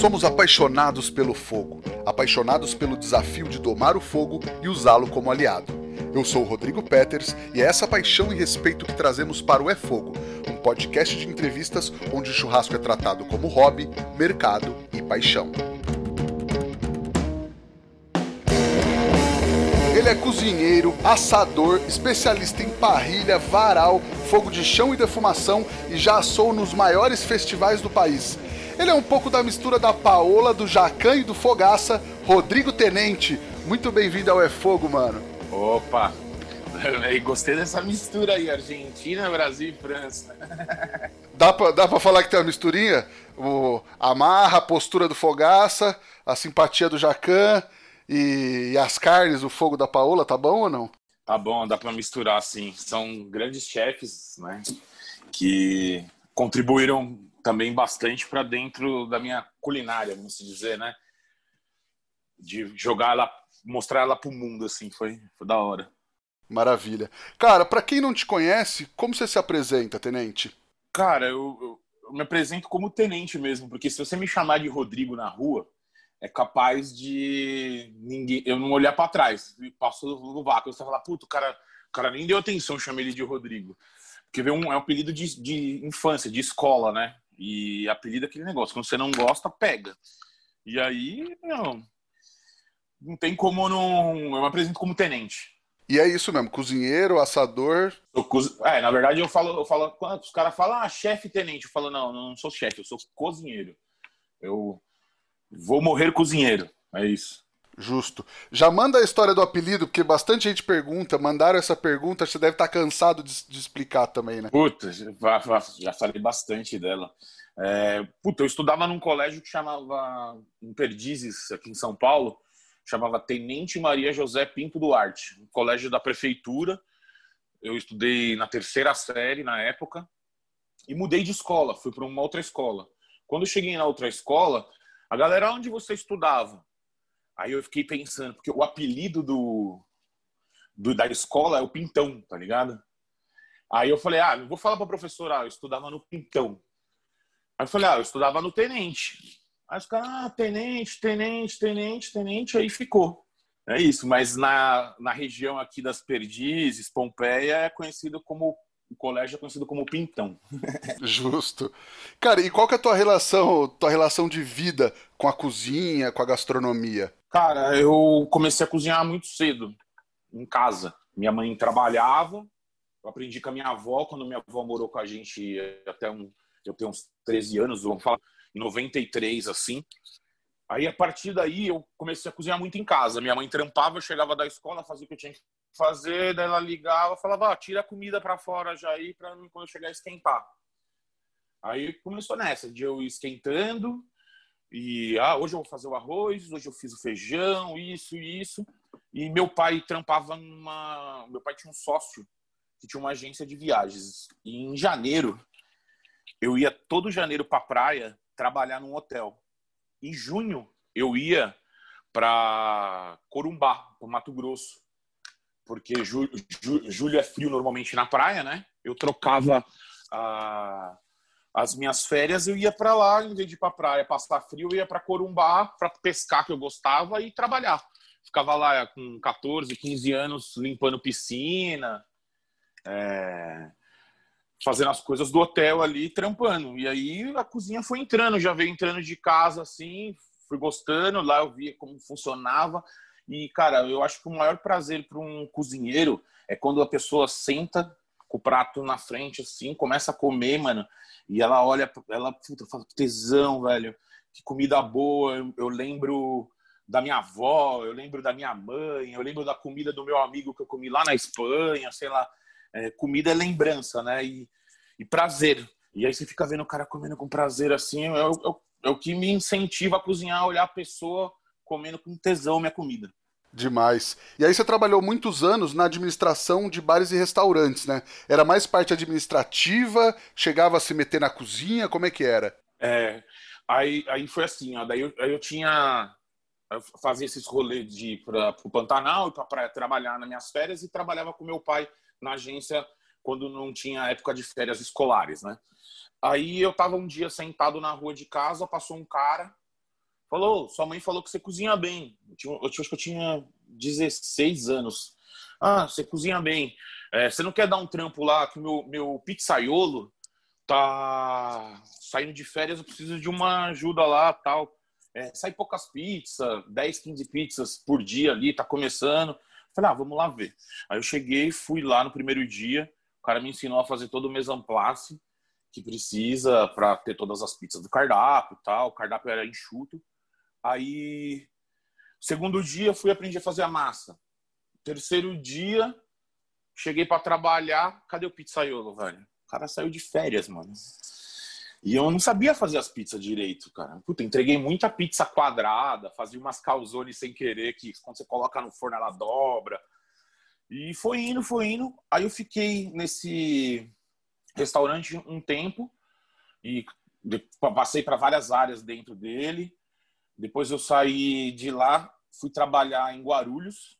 Somos apaixonados pelo fogo, apaixonados pelo desafio de domar o fogo e usá-lo como aliado. Eu sou o Rodrigo Peters e é essa paixão e respeito que trazemos para o É Fogo, um podcast de entrevistas onde o churrasco é tratado como hobby, mercado e paixão. Ele é cozinheiro, assador, especialista em parrilha, varal, fogo de chão e defumação e já assou nos maiores festivais do país. Ele é um pouco da mistura da Paola, do Jacan e do Fogaça, Rodrigo Tenente. Muito bem-vindo ao É Fogo, mano. Opa! Gostei dessa mistura aí, Argentina, Brasil e França. Dá pra, dá pra falar que tem uma misturinha? O, a marra, a postura do Fogaça, a simpatia do Jacan e, e as carnes, o fogo da Paola, tá bom ou não? Tá bom, dá pra misturar, sim. São grandes chefes, né? Que contribuíram também bastante para dentro da minha culinária, vamos dizer, né? De jogar ela, mostrar ela pro mundo, assim, foi, foi da hora. Maravilha. Cara, para quem não te conhece, como você se apresenta, tenente? Cara, eu, eu, eu, me apresento como tenente mesmo, porque se você me chamar de Rodrigo na rua, é capaz de ninguém, eu não olhar para trás. Passou no vácuo, você falar, puto, o cara, o cara nem deu atenção, chamei ele de Rodrigo. Porque é um, é um apelido de, de infância, de escola, né? E apelido é aquele negócio. Quando você não gosta, pega. E aí, não, não tem como não. Eu me apresento como tenente. E é isso mesmo, cozinheiro, assador. Coz... É, na verdade eu falo, eu falo, os caras falam, ah, chefe tenente, eu falo, não, não sou chefe, eu sou cozinheiro. Eu vou morrer cozinheiro. É isso. Justo. Já manda a história do apelido, porque bastante gente pergunta, mandaram essa pergunta, você deve estar cansado de, de explicar também, né? Puta, já falei bastante dela. É, puta, eu estudava num colégio que chamava, em Perdizes, aqui em São Paulo, chamava Tenente Maria José Pinto Duarte, um colégio da prefeitura. Eu estudei na terceira série na época e mudei de escola, fui para uma outra escola. Quando eu cheguei na outra escola, a galera, onde você estudava? Aí eu fiquei pensando, porque o apelido do, do, da escola é o Pintão, tá ligado? Aí eu falei, ah, vou falar pra professora, ah, eu estudava no Pintão. Aí eu falei, ah, eu estudava no Tenente. Aí os caras, ah, Tenente, Tenente, Tenente, Tenente, aí ficou. É isso, mas na, na região aqui das Perdizes, Pompeia, é conhecido como o colégio é conhecido como Pintão. Justo. Cara, e qual que é a tua relação, tua relação de vida com a cozinha, com a gastronomia? Cara, eu comecei a cozinhar muito cedo, em casa. Minha mãe trabalhava, eu aprendi com a minha avó, quando minha avó morou com a gente até um, eu tenho uns 13 anos, vamos falar, em 93, assim. Aí, a partir daí, eu comecei a cozinhar muito em casa. Minha mãe trampava, eu chegava da escola, fazia o que eu tinha que fazer, daí ela ligava, falava, ah, tira a comida para fora já aí, para quando eu chegar esquentar. Aí começou nessa, de eu esquentando, e ah, hoje eu vou fazer o arroz, hoje eu fiz o feijão, isso e isso. E meu pai trampava numa. Meu pai tinha um sócio que tinha uma agência de viagens. E em janeiro, eu ia todo janeiro para praia trabalhar num hotel. Em junho, eu ia para Corumbá, para Mato Grosso. Porque julho, julho é frio normalmente na praia, né? Eu trocava a as minhas férias eu ia para lá, em vez de ir para praia passar frio, eu ia para Corumbá para pescar que eu gostava e trabalhar. Ficava lá com 14, 15 anos limpando piscina, é, fazendo as coisas do hotel ali, trampando. E aí a cozinha foi entrando, já veio entrando de casa assim, fui gostando, lá eu via como funcionava. E, cara, eu acho que o maior prazer para um cozinheiro é quando a pessoa senta com o prato na frente, assim, começa a comer, mano, e ela olha, ela, puta, fala, tesão, velho, que comida boa. Eu, eu, lembro da minha avó, eu lembro da minha mãe, eu lembro da comida do meu amigo que eu comi lá na Espanha, sei lá. É, comida é lembrança, né? E, e, prazer. E aí você fica vendo o cara comendo com prazer assim, é, é, é o que me incentiva a cozinhar, olhar a pessoa comendo com tesão minha comida. Demais. E aí você trabalhou muitos anos na administração de bares e restaurantes, né? Era mais parte administrativa, chegava a se meter na cozinha, como é que era? É, aí, aí foi assim, ó, daí eu, aí eu tinha fazia esses rolês de para o Pantanal e para trabalhar nas minhas férias e trabalhava com meu pai na agência quando não tinha época de férias escolares, né? Aí eu tava um dia sentado na rua de casa, passou um cara Falou, sua mãe falou que você cozinha bem. Eu, tinha, eu acho que eu tinha 16 anos. Ah, você cozinha bem. É, você não quer dar um trampo lá que meu, meu pizzaiolo tá saindo de férias, eu preciso de uma ajuda lá, tal. É, sai poucas pizzas, 10, 15 pizzas por dia ali, tá começando. Falei, ah, vamos lá ver. Aí eu cheguei, fui lá no primeiro dia, o cara me ensinou a fazer todo o mesamplace que precisa para ter todas as pizzas do cardápio e tal. O cardápio era enxuto. Aí, segundo dia, fui aprender a fazer a massa. Terceiro dia, cheguei para trabalhar. Cadê o pizzaiolo, velho? O cara saiu de férias, mano. E eu não sabia fazer as pizzas direito, cara. Puta, entreguei muita pizza quadrada, fazia umas calzone sem querer, que quando você coloca no forno ela dobra. E foi indo, foi indo. Aí eu fiquei nesse restaurante um tempo e passei para várias áreas dentro dele. Depois eu saí de lá, fui trabalhar em Guarulhos,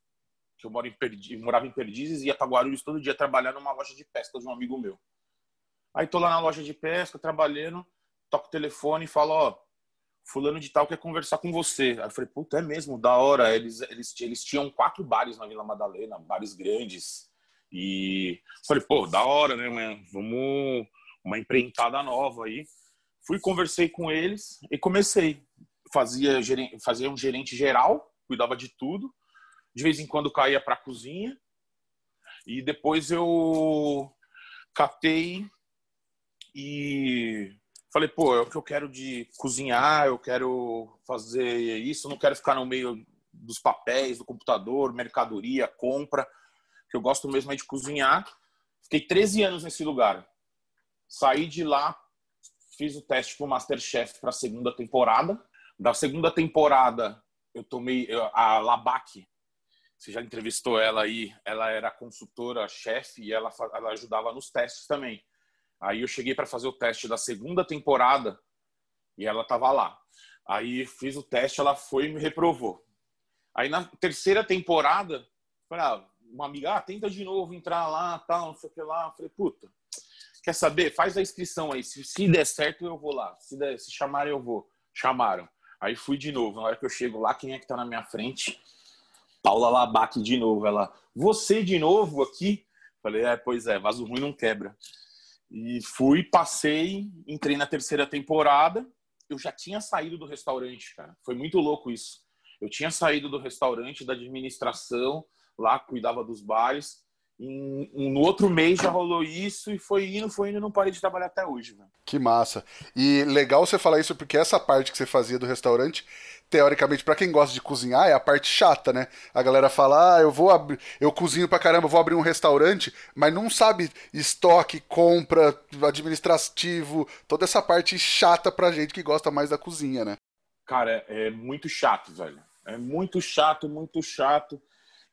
que eu moro em Perdi, morava em Perdizes ia para Guarulhos todo dia trabalhar numa loja de pesca de um amigo meu. Aí tô lá na loja de pesca, trabalhando, toco o telefone e falo, ó, fulano de tal quer conversar com você. Aí eu falei, puta, é mesmo, da hora. Eles, eles, eles tinham quatro bares na Vila Madalena, bares grandes. E falei, pô, da hora, né, man? Vamos uma empreitada nova aí. Fui, conversei com eles e comecei fazia, fazia um gerente geral, cuidava de tudo. De vez em quando caía para a cozinha. E depois eu catei e falei, pô, é o que eu quero de cozinhar, eu quero fazer isso, não quero ficar no meio dos papéis, do computador, mercadoria, compra, que eu gosto mesmo é de cozinhar. Fiquei 13 anos nesse lugar. Saí de lá, fiz o teste para o Masterchef para a segunda temporada. Da segunda temporada, eu tomei a Labac. Você já entrevistou ela aí? Ela era consultora, chefe e ela, ela ajudava nos testes também. Aí eu cheguei para fazer o teste da segunda temporada e ela estava lá. Aí fiz o teste, ela foi e me reprovou. Aí na terceira temporada, ah, uma amiga, ah, tenta de novo entrar lá, tal, não sei o que lá. falei, puta, quer saber? Faz a inscrição aí. Se, se der certo, eu vou lá. Se, der, se chamarem, eu vou. Chamaram. Aí fui de novo. Na hora que eu chego lá, quem é que tá na minha frente? Paula Labac de novo. Ela, você de novo aqui? Falei, é, pois é, vaso ruim não quebra. E fui, passei, entrei na terceira temporada. Eu já tinha saído do restaurante, cara. Foi muito louco isso. Eu tinha saído do restaurante, da administração, lá cuidava dos bares. Em, no outro mês já rolou isso e foi indo, foi indo, não parei de trabalhar até hoje, velho. Que massa. E legal você falar isso porque essa parte que você fazia do restaurante, teoricamente, para quem gosta de cozinhar, é a parte chata, né? A galera fala, ah, eu vou abrir, eu cozinho pra caramba, vou abrir um restaurante, mas não sabe estoque, compra, administrativo, toda essa parte chata pra gente que gosta mais da cozinha, né? Cara, é, é muito chato, velho. É muito chato, muito chato.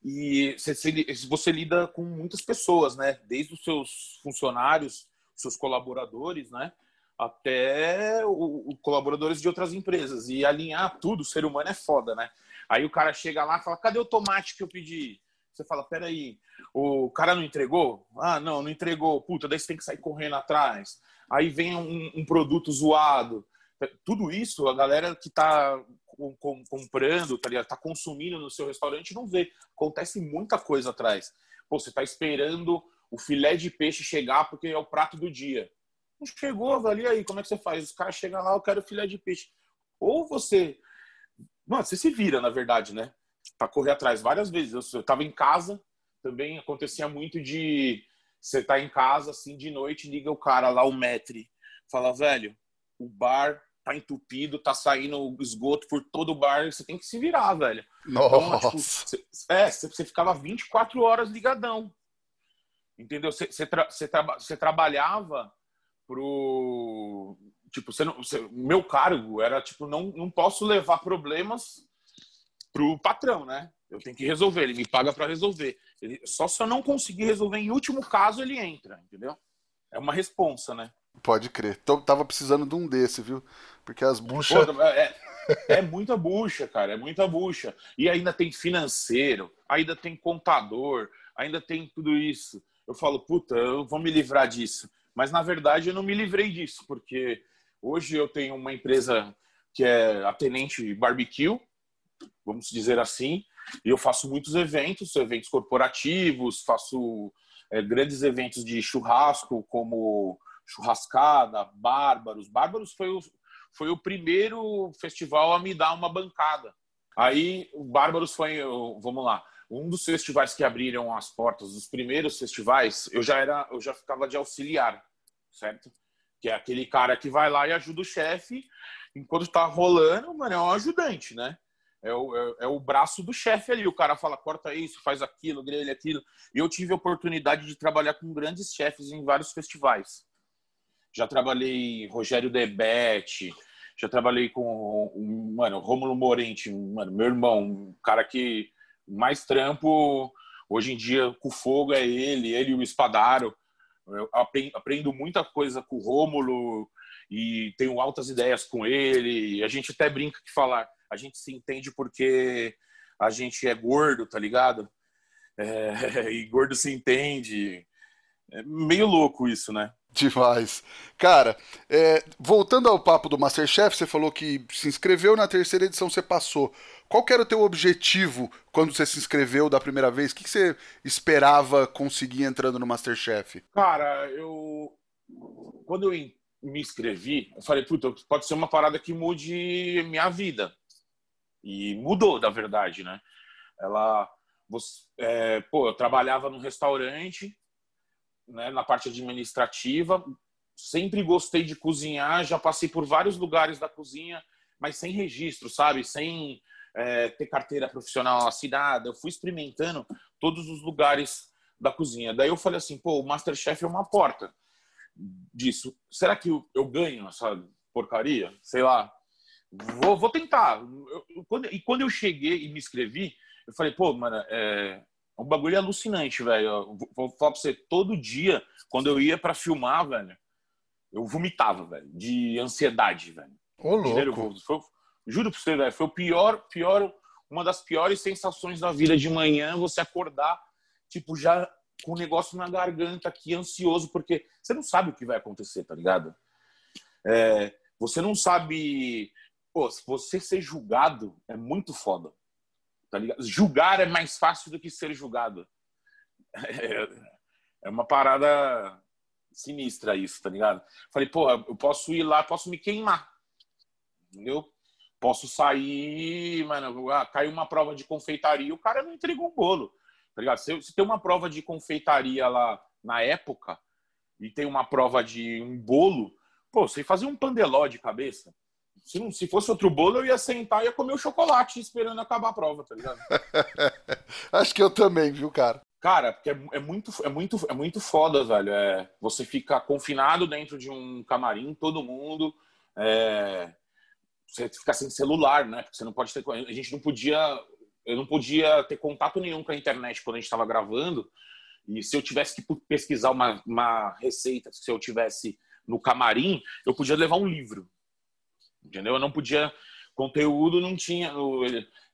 E você, lida com muitas pessoas, né? Desde os seus funcionários, seus colaboradores, né? Até o, colaboradores de outras empresas. E alinhar tudo, o ser humano é foda, né? Aí o cara chega lá e fala: cadê o tomate que eu pedi? Você fala: peraí, o cara não entregou? Ah, não, não entregou. Puta, daí você tem que sair correndo atrás. Aí vem um, um produto zoado. Tudo isso, a galera que está com, comprando, tá, tá consumindo no seu restaurante não vê. Acontece muita coisa atrás. Pô, você tá esperando o filé de peixe chegar porque é o prato do dia. Não chegou, ali aí, como é que você faz? Os caras chegam lá, eu quero filé de peixe. Ou você. Mano, você se vira, na verdade, né? Pra correr atrás várias vezes. Eu, eu tava em casa, também acontecia muito de você tá em casa, assim, de noite, liga o cara lá, o metre, fala, velho, o bar tá entupido, tá saindo esgoto por todo o bar, você tem que se virar, velho. Nossa. Então, tipo, é, você ficava 24 horas ligadão. Entendeu? Você tra tra trabalhava pro. Tipo, cê não, meu cargo era tipo, não, não posso levar problemas pro patrão, né? Eu tenho que resolver, ele me paga para resolver. Ele, só se eu não conseguir resolver, em último caso, ele entra, entendeu? É uma responsa, né? Pode crer. Então, tava precisando de um desse, viu? Porque as buchas. É, é muita bucha, cara. É muita bucha. E ainda tem financeiro, ainda tem contador, ainda tem tudo isso. Eu falo, puta, eu vou me livrar disso. Mas na verdade eu não me livrei disso, porque hoje eu tenho uma empresa que é a Tenente Barbecue, vamos dizer assim. E eu faço muitos eventos, eventos corporativos, faço é, grandes eventos de churrasco, como churrascada, Bárbaros. Bárbaros foi o, foi o primeiro festival a me dar uma bancada. Aí o Bárbaros foi, vamos lá, um dos festivais que abriram as portas, os primeiros festivais, eu já era, eu já ficava de auxiliar, certo? Que é aquele cara que vai lá e ajuda o chefe enquanto tá rolando, mano, é um ajudante, né? É o, é, é o braço do chefe ali. O cara fala, corta isso, faz aquilo, grelha aquilo. E eu tive a oportunidade de trabalhar com grandes chefes em vários festivais. Já trabalhei Rogério Debete, já trabalhei com, mano, Rômulo Morente, mano, meu irmão, um cara que mais trampo hoje em dia com fogo é ele, ele e o Espadaro. Eu aprendo muita coisa com o Rômulo e tenho altas ideias com ele. A gente até brinca que falar, a gente se entende porque a gente é gordo, tá ligado? É, e gordo se entende. É meio louco isso, né? Demais. Cara, é, voltando ao papo do Masterchef, você falou que se inscreveu na terceira edição, você passou. Qual era o teu objetivo quando você se inscreveu da primeira vez? O que, que você esperava conseguir entrando no Masterchef? Cara, eu. Quando eu me inscrevi, eu falei, puta, pode ser uma parada que mude minha vida. E mudou, da verdade, né? Ela. Você, é, pô, eu trabalhava num restaurante né, na parte administrativa. Sempre gostei de cozinhar, já passei por vários lugares da cozinha, mas sem registro, sabe? Sem é, ter carteira profissional assinada. Eu fui experimentando todos os lugares da cozinha. Daí eu falei assim, pô, o Masterchef é uma porta disso. Será que eu, eu ganho essa porcaria? Sei lá. Vou, vou tentar. Eu, quando, e quando eu cheguei e me inscrevi, eu falei, pô, mano, é, um bagulho alucinante, velho. Vou falar pra você, todo dia, quando eu ia para filmar, velho, eu vomitava, velho, de ansiedade, velho. Ô, louco. Foi, juro pra você, velho, foi o pior, pior, uma das piores sensações da vida de manhã, você acordar, tipo, já com o negócio na garganta aqui, ansioso, porque você não sabe o que vai acontecer, tá ligado? É, você não sabe. Pô, se você ser julgado é muito foda. Tá ligado? Julgar é mais fácil do que ser julgado. É, é uma parada sinistra isso, tá ligado? Falei, pô, eu posso ir lá, posso me queimar. Entendeu? Posso sair, mano, ah, caiu uma prova de confeitaria, o cara não entregou um bolo. Tá ligado? Se, se tem uma prova de confeitaria lá na época e tem uma prova de um bolo, pô, você fazer um pandeló de cabeça. Se, não, se fosse outro bolo, eu ia sentar e ia comer o chocolate esperando acabar a prova, tá ligado? Acho que eu também, viu, cara? Cara, porque é, é, muito, é, muito, é muito foda, velho. É, você fica confinado dentro de um camarim, todo mundo. É, você fica sem celular, né? Porque você não pode ter. A gente não podia. Eu não podia ter contato nenhum com a internet quando a gente estava gravando. E se eu tivesse que pesquisar uma, uma receita, se eu tivesse no camarim, eu podia levar um livro entendeu? Eu não podia conteúdo não tinha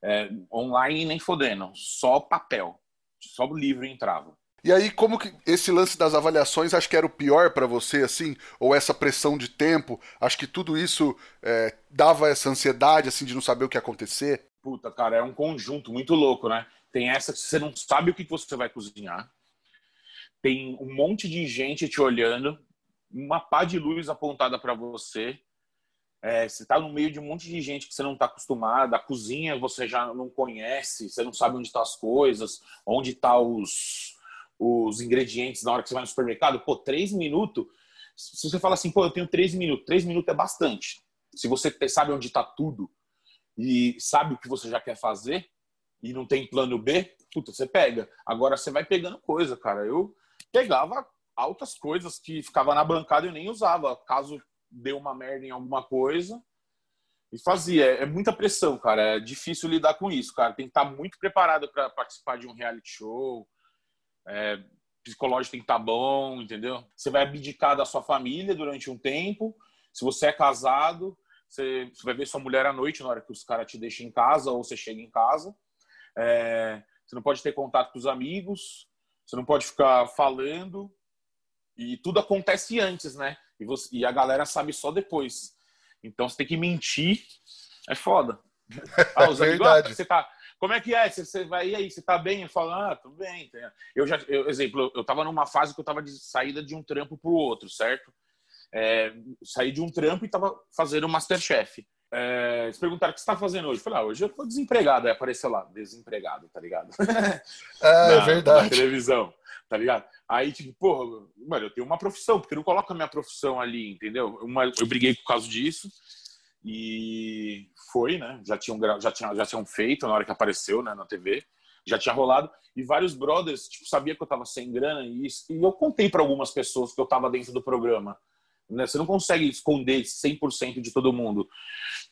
é, online nem fodendo, só papel, só o livro entrava. E aí, como que esse lance das avaliações acho que era o pior para você, assim? Ou essa pressão de tempo? Acho que tudo isso é, dava essa ansiedade, assim, de não saber o que ia acontecer? Puta, cara, é um conjunto muito louco, né? Tem essa que você não sabe o que você vai cozinhar. Tem um monte de gente te olhando, uma pá de luz apontada para você é, você está no meio de um monte de gente que você não está acostumado, a cozinha você já não conhece, você não sabe onde estão tá as coisas, onde estão tá os, os ingredientes na hora que você vai no supermercado. Pô, três minutos. Se você fala assim, pô, eu tenho três minutos, três minutos é bastante. Se você sabe onde está tudo e sabe o que você já quer fazer e não tem plano B, puta, você pega. Agora você vai pegando coisa, cara. Eu pegava altas coisas que ficava na bancada e eu nem usava. Caso deu uma merda em alguma coisa e fazia. É, é muita pressão, cara. É difícil lidar com isso, cara. Tem que estar muito preparado para participar de um reality show. É, psicológico tem que estar bom, entendeu? Você vai abdicar da sua família durante um tempo. Se você é casado, você, vai ver sua mulher à noite na hora que os caras te deixam em casa ou você chega em casa. É, você não pode ter contato com os amigos. Você não pode ficar falando. E tudo acontece antes, né? E, você, e a galera sabe só depois. Então você tem que mentir. É foda. Ah, os amigos, ah, você tá. Como é que é? Você, você vai e aí? Você tá bem? Eu falo, ah, tudo bem. Eu já, eu, exemplo, eu tava numa fase que eu tava de saída de um trampo pro outro, certo? É, saí de um trampo e tava fazendo o Masterchef. É, eles perguntaram o que você tá fazendo hoje. Eu falei, ah, hoje eu tô desempregado. Aí apareceu lá, desempregado, tá ligado? É, na, é verdade. Na televisão, tá ligado? Aí, tipo, pô, mano, eu tenho uma profissão, porque não coloca a minha profissão ali, entendeu? Uma, eu briguei por causa disso. E foi, né? Já tinham, já, tinham, já tinham feito na hora que apareceu né, na TV. Já tinha rolado. E vários brothers, tipo, sabia que eu tava sem grana. E, e eu contei para algumas pessoas que eu tava dentro do programa. Né? Você não consegue esconder 100% de todo mundo.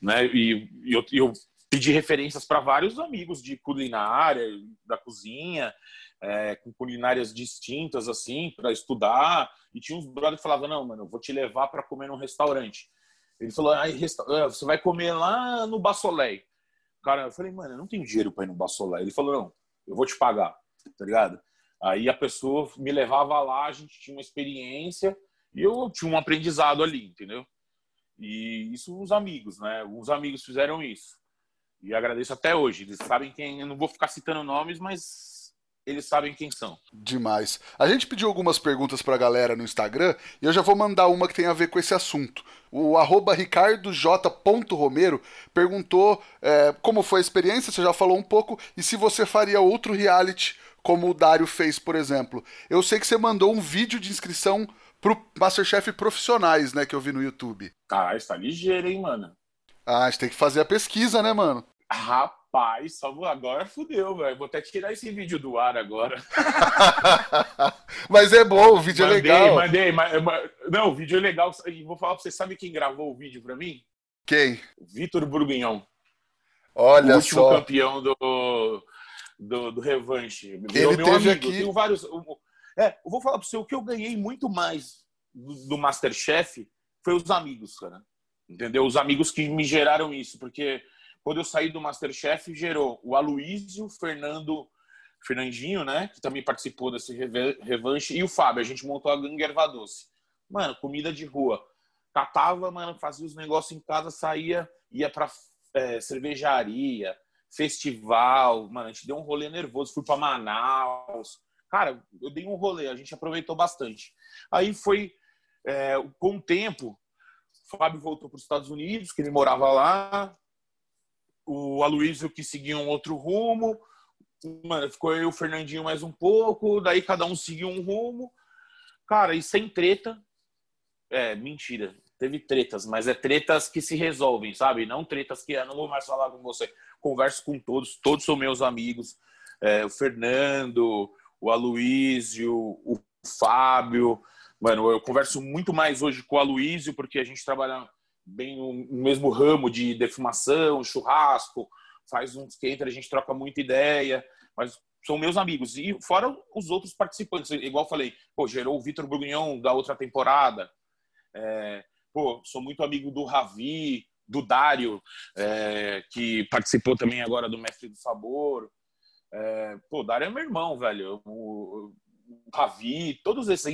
Né? E, e eu, eu pedi referências para vários amigos de culinária, da cozinha, é, com culinárias distintas, assim, para estudar. E tinha uns brothers que falavam: Não, mano, eu vou te levar para comer num restaurante. Ele falou, ah, você vai comer lá no Bassolé. Cara, eu falei, mano, eu não tenho dinheiro para ir no Bassolé. Ele falou, não, eu vou te pagar, tá ligado? Aí a pessoa me levava lá, a gente tinha uma experiência e eu tinha um aprendizado ali, entendeu? E isso os amigos, né? Os amigos fizeram isso. E agradeço até hoje. Eles sabem quem. Eu não vou ficar citando nomes, mas eles sabem quem são. Demais. A gente pediu algumas perguntas pra galera no Instagram e eu já vou mandar uma que tem a ver com esse assunto. O arroba ricardoj.romero perguntou é, como foi a experiência, você já falou um pouco, e se você faria outro reality como o Dário fez, por exemplo. Eu sei que você mandou um vídeo de inscrição pro Masterchef Profissionais, né, que eu vi no YouTube. Caralho, está ligeiro, hein, mano? Ah, a gente tem que fazer a pesquisa, né, mano? Rapaz. Rapaz, só agora fudeu, velho. Vou até tirar esse vídeo do ar agora. Mas é bom, o vídeo mandei, é legal. Mandei, mandei. Não, o vídeo é legal. E vou falar pra você, sabe quem gravou o vídeo pra mim? Quem? Vitor Burguignon. Olha o último só. campeão do, do, do Revanche. Virou Ele teve amigo. aqui... tenho vários... É, eu vou falar pra você, o que eu ganhei muito mais do, do Masterchef foi os amigos, cara. Entendeu? Os amigos que me geraram isso, porque quando eu saí do Masterchef, gerou o Aloísio, Fernando, Fernandinho, né? Que também participou desse revanche, e o Fábio. A gente montou a Gangue Erva Doce. Mano, comida de rua. Catava, mano, fazia os negócios em casa, saía, ia pra é, cervejaria, festival. Mano, a gente deu um rolê nervoso. Fui pra Manaus. Cara, eu dei um rolê, a gente aproveitou bastante. Aí foi, é, com o tempo, o Fábio voltou para os Estados Unidos, que ele morava lá, o Aloysio que seguia um outro rumo, ficou eu e o Fernandinho mais um pouco, daí cada um seguiu um rumo. Cara, e sem treta, é, mentira, teve tretas, mas é tretas que se resolvem, sabe? Não tretas que, ah, não vou mais falar com você. Converso com todos, todos são meus amigos. É, o Fernando, o Aloysio, o Fábio. Mano, eu converso muito mais hoje com o Aloysio, porque a gente trabalha bem no mesmo ramo de defumação, churrasco, faz um skater, a gente troca muita ideia, mas são meus amigos. E fora os outros participantes, igual falei, pô, gerou o Vitor Bourguignon da outra temporada. É, pô, sou muito amigo do Ravi, do Dário, é, que participou também agora do Mestre do Sabor. É, pô, o Dário é meu irmão, velho. O, o Ravi, todos esses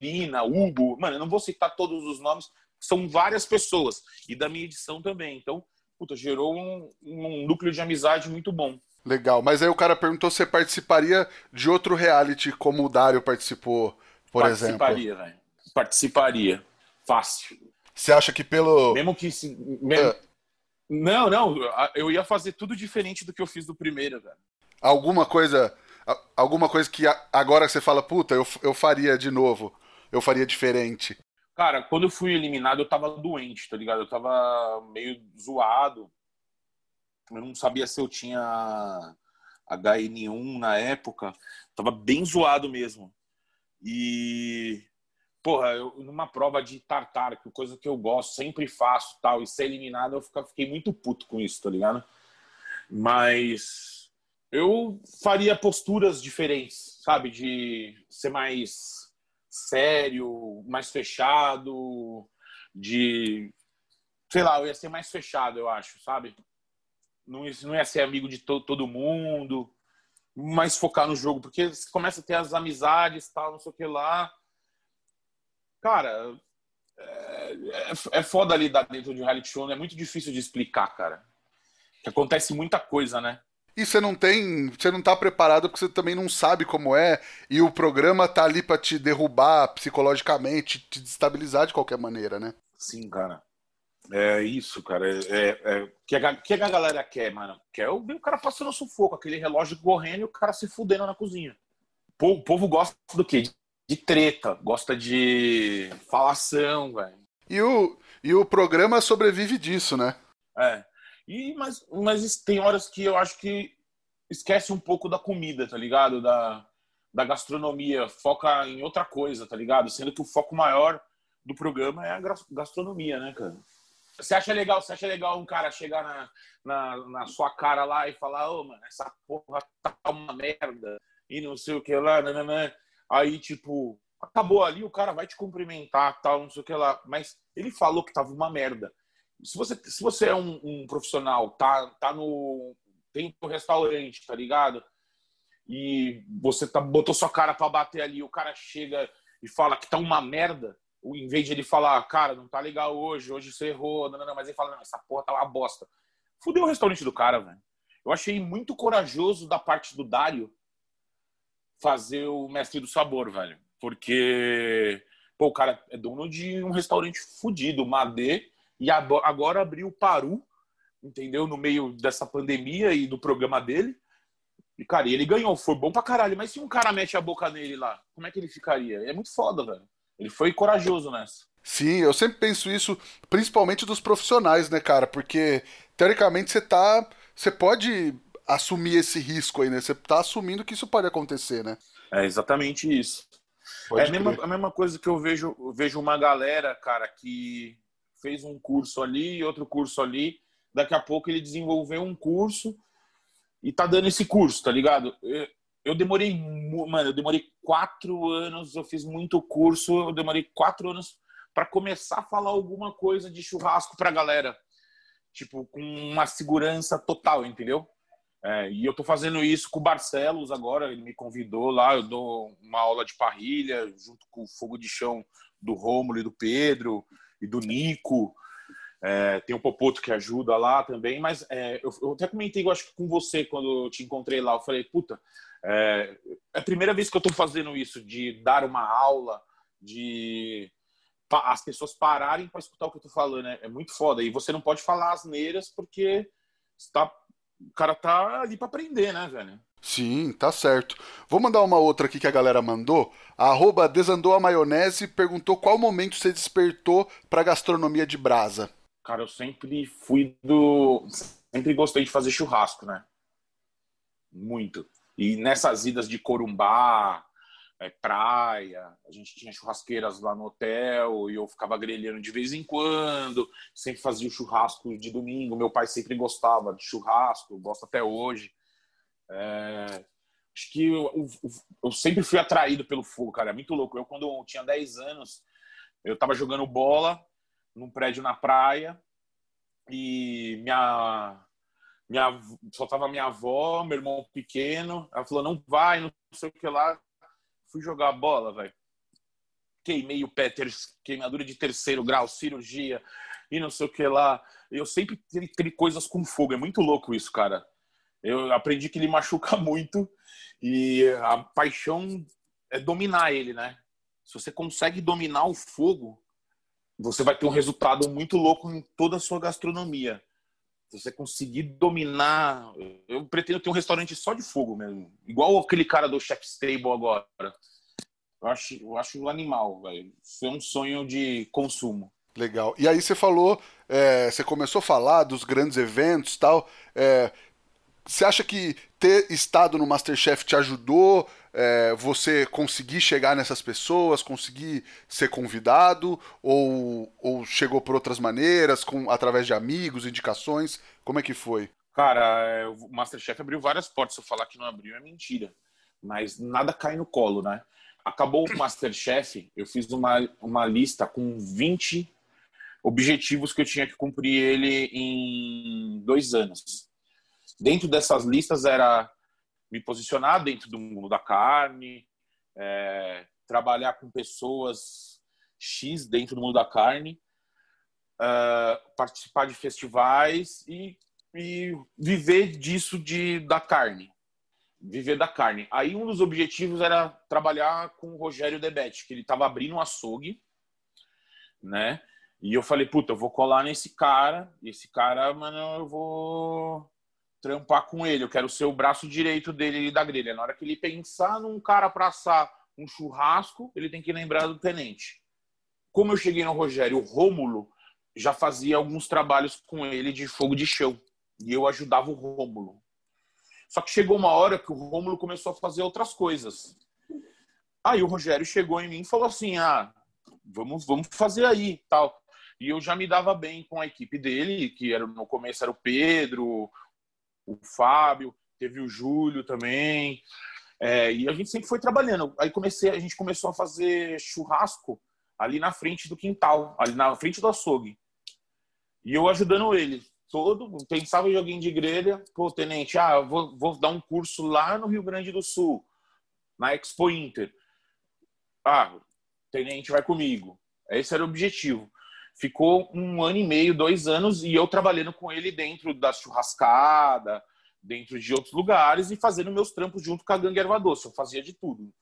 Lina, Hugo, mano, eu não vou citar todos os nomes, são várias pessoas. E da minha edição também. Então, puta, gerou um, um núcleo de amizade muito bom. Legal, mas aí o cara perguntou se você participaria de outro reality como o Dário participou, por participaria, exemplo. Participaria, velho. Participaria. Fácil. Você acha que pelo. Mesmo que. Mesmo... É. Não, não. Eu ia fazer tudo diferente do que eu fiz do primeiro, velho. Alguma coisa. Alguma coisa que agora você fala, puta, eu, eu faria de novo. Eu faria diferente. Cara, quando eu fui eliminado, eu tava doente, tá ligado? Eu tava meio zoado. Eu não sabia se eu tinha HN1 na época. Tava bem zoado mesmo. E, porra, eu, numa prova de tartar, que coisa que eu gosto, sempre faço tal, e ser eliminado, eu fiquei muito puto com isso, tá ligado? Mas eu faria posturas diferentes, sabe? De ser mais sério, mais fechado, de. Sei lá, eu ia ser mais fechado, eu acho, sabe? Não não ia ser amigo de to, todo mundo, mais focar no jogo, porque você começa a ter as amizades, tal, não sei o que lá. Cara, é, é, é foda lidar dentro de um reality show, né? é muito difícil de explicar, cara. Que acontece muita coisa, né? E você não tem. Você não tá preparado porque você também não sabe como é. E o programa tá ali pra te derrubar psicologicamente, te destabilizar de qualquer maneira, né? Sim, cara. É isso, cara. É, é, é que, a, que a galera quer, mano? Quer o, o cara passando sufoco, aquele relógio correndo e o cara se fudendo na cozinha. O povo, o povo gosta do quê? De, de treta, gosta de falação, velho. E o, e o programa sobrevive disso, né? É. E, mas, mas tem horas que eu acho que esquece um pouco da comida, tá ligado? Da, da gastronomia, foca em outra coisa, tá ligado? Sendo que o foco maior do programa é a gastronomia, né, cara? Você acha legal, você acha legal um cara chegar na, na, na sua cara lá e falar, ô, oh, mano, essa porra tá uma merda, e não sei o que lá, nananã. aí, tipo, acabou ali, o cara vai te cumprimentar, tal, não sei o que lá, mas ele falou que tava uma merda se você, se você é um, um, profissional, tá, tá no. tem um restaurante, tá ligado? E você tá, botou sua cara para bater ali, o cara chega e fala que tá uma merda, em vez de ele falar, cara, não tá legal hoje, hoje você errou, não, não, não, mas ele fala, não, essa porra tá uma bosta. Fudeu o restaurante do cara, velho. Eu achei muito corajoso da parte do Dário fazer o Mestre do Sabor, velho. Porque, pô, o cara é dono de um restaurante fudido, Madê, e agora abriu o Paru, entendeu? No meio dessa pandemia e do programa dele. E, cara, ele ganhou, foi bom pra caralho. Mas se um cara mete a boca nele lá, como é que ele ficaria? É muito foda, velho. Ele foi corajoso nessa. Sim, eu sempre penso isso, principalmente dos profissionais, né, cara? Porque, teoricamente, você tá. Você pode assumir esse risco aí, né? Você tá assumindo que isso pode acontecer, né? É exatamente isso. Pode é a mesma, a mesma, coisa que eu vejo, eu vejo uma galera, cara, que fez um curso ali outro curso ali. Daqui a pouco ele desenvolveu um curso e tá dando esse curso, tá ligado? Eu, eu demorei, mano, eu demorei quatro anos, eu fiz muito curso, eu demorei quatro anos para começar a falar alguma coisa de churrasco pra galera. Tipo, com uma segurança total, entendeu? É, e eu tô fazendo isso com o Barcelos agora, ele me convidou lá, eu dou uma aula de parrilha junto com o fogo de chão do Rômulo e do Pedro e do Nico. É, tem o Popoto que ajuda lá também, mas é, eu, eu, até comentei, eu acho que com você, quando eu te encontrei lá, eu falei, puta, é, é a primeira vez que eu estou fazendo isso, de dar uma aula, de as pessoas pararem para escutar o que eu estou falando, é, é, muito foda. E você não pode falar asneiras porque está, o cara tá ali para aprender, né, velho? Sim, tá certo. Vou mandar uma outra aqui que a galera mandou. A arroba desandou a maionese perguntou qual momento você despertou pra gastronomia de brasa. Cara, eu sempre fui do. Sempre gostei de fazer churrasco, né? Muito. E nessas idas de Corumbá, é, praia, a gente tinha churrasqueiras lá no hotel e eu ficava grelhando de vez em quando. Sempre fazia o churrasco de domingo. Meu pai sempre gostava de churrasco, gosta até hoje. É, acho que eu, eu, eu, sempre fui atraído pelo fogo, cara. É muito louco. Eu, quando eu tinha 10 anos, eu tava jogando bola num prédio na praia e minha. minha só tava minha avó, meu irmão pequeno. Ela falou: não vai, não sei o que lá. Fui jogar bola, velho. Queimei o pé, ter, queimadura de terceiro grau, cirurgia e não sei o que lá. Eu sempre tive coisas com fogo. É muito louco isso, cara. Eu aprendi que ele machuca muito e a paixão é dominar ele, né? Se você consegue dominar o fogo, você vai ter um resultado muito louco em toda a sua gastronomia. Se você conseguir dominar, eu pretendo ter um restaurante só de fogo mesmo, igual aquele cara do Chef's Table agora. Eu acho, eu acho animal, velho. Isso é um sonho de consumo. Legal. E aí você falou, é, você começou a falar dos grandes eventos, tal. É, você acha que ter estado no Masterchef te ajudou é, você conseguir chegar nessas pessoas, conseguir ser convidado, ou, ou chegou por outras maneiras, com através de amigos, indicações? Como é que foi? Cara, é, o Masterchef abriu várias portas. Se eu falar que não abriu, é mentira. Mas nada cai no colo, né? Acabou o Masterchef, eu fiz uma, uma lista com 20 objetivos que eu tinha que cumprir ele em dois anos. Dentro dessas listas era me posicionar dentro do mundo da carne, é, trabalhar com pessoas X dentro do mundo da carne, uh, participar de festivais e, e viver disso de, da carne. Viver da carne. Aí um dos objetivos era trabalhar com o Rogério Debete, que ele estava abrindo um açougue, né? E eu falei, puta, eu vou colar nesse cara, esse cara, mano, eu vou trampar com ele, eu quero ser o braço direito dele da grelha. Na hora que ele pensar num cara para assar um churrasco, ele tem que lembrar do tenente. Como eu cheguei no Rogério, o Rômulo já fazia alguns trabalhos com ele de fogo de chão. E eu ajudava o Rômulo. Só que chegou uma hora que o Rômulo começou a fazer outras coisas. Aí o Rogério chegou em mim e falou assim: "Ah, vamos, vamos fazer aí, tal". E eu já me dava bem com a equipe dele, que era no começo era o Pedro, o Fábio, teve o Júlio também. É, e a gente sempre foi trabalhando. Aí comecei, a gente começou a fazer churrasco ali na frente do quintal, ali na frente do açougue. E eu ajudando ele. Todo, pensava em alguém de grelha, pô, tenente, ah, vou, vou dar um curso lá no Rio Grande do Sul, na Expo Inter. Ah, tenente vai comigo. Esse era o objetivo. Ficou um ano e meio, dois anos, e eu trabalhando com ele dentro da churrascada, dentro de outros lugares e fazendo meus trampos junto com a gangue erva doce. Eu fazia de tudo.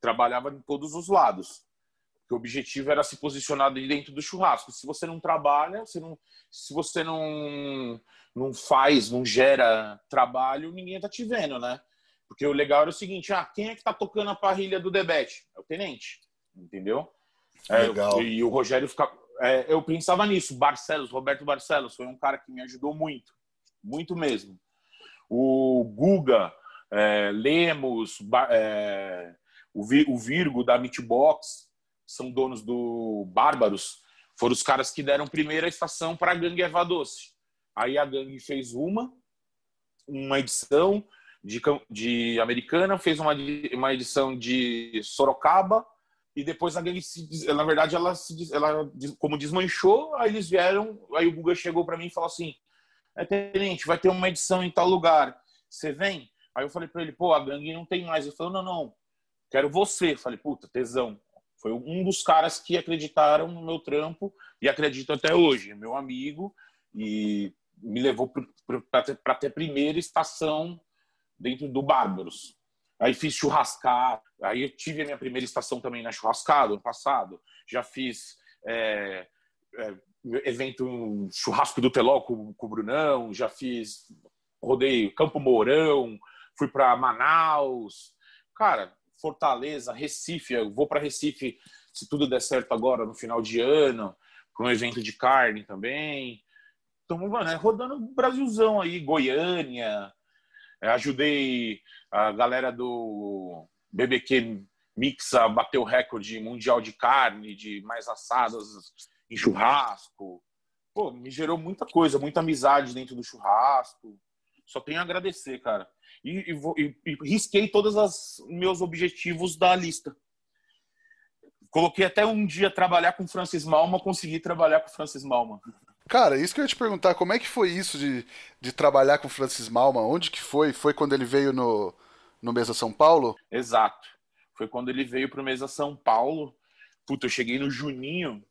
Trabalhava em todos os lados. o objetivo era se posicionar dentro do churrasco. Se você não trabalha, você não, se você não, não faz, não gera trabalho, ninguém tá te vendo, né? Porque o legal era o seguinte: ah, quem é que tá tocando a parrilha do Debete? É o tenente, entendeu? Legal. É, e o Rogério ficava é, eu pensava nisso. Barcelos, Roberto Barcelos, foi um cara que me ajudou muito, muito mesmo. O Guga, é, Lemos, é, o, o Virgo da Meatbox, são donos do Bárbaros, foram os caras que deram primeira estação para a gangue Eva Doce. Aí a gangue fez uma, uma edição de, de Americana, fez uma, uma edição de Sorocaba e depois a gangue, se, na verdade, ela, se, ela como desmanchou, aí eles vieram, aí o Guga chegou para mim e falou assim, é, tenente, vai ter uma edição em tal lugar, você vem? Aí eu falei para ele, pô, a gangue não tem mais. Ele falou, não, não, quero você. Eu falei, puta, tesão. Foi um dos caras que acreditaram no meu trampo e acredito até hoje, meu amigo, e me levou para ter primeira estação dentro do Bárbaros. Aí fiz churrascar, aí eu tive a minha primeira estação também na churrascada ano passado. Já fiz é, é, evento churrasco do Teló com, com o Brunão, já fiz rodeio Campo Mourão, fui para Manaus, cara, Fortaleza, Recife. Eu vou para Recife se tudo der certo agora no final de ano, para um evento de carne também. Então, mano, é rodando o Brasilzão aí, Goiânia. É, ajudei a galera do BBQ Mixa bater o recorde mundial de carne, de mais assadas em churrasco. Pô, me gerou muita coisa, muita amizade dentro do churrasco. Só tenho a agradecer, cara. E, e, e, e risquei todos os meus objetivos da lista. Coloquei até um dia trabalhar com Francis Malma, consegui trabalhar com Francis Malma. Cara, isso que eu ia te perguntar, como é que foi isso de, de trabalhar com Francis Malma? Onde que foi? Foi quando ele veio no, no Mesa São Paulo? Exato. Foi quando ele veio pro Mesa São Paulo. Puta, eu cheguei no Juninho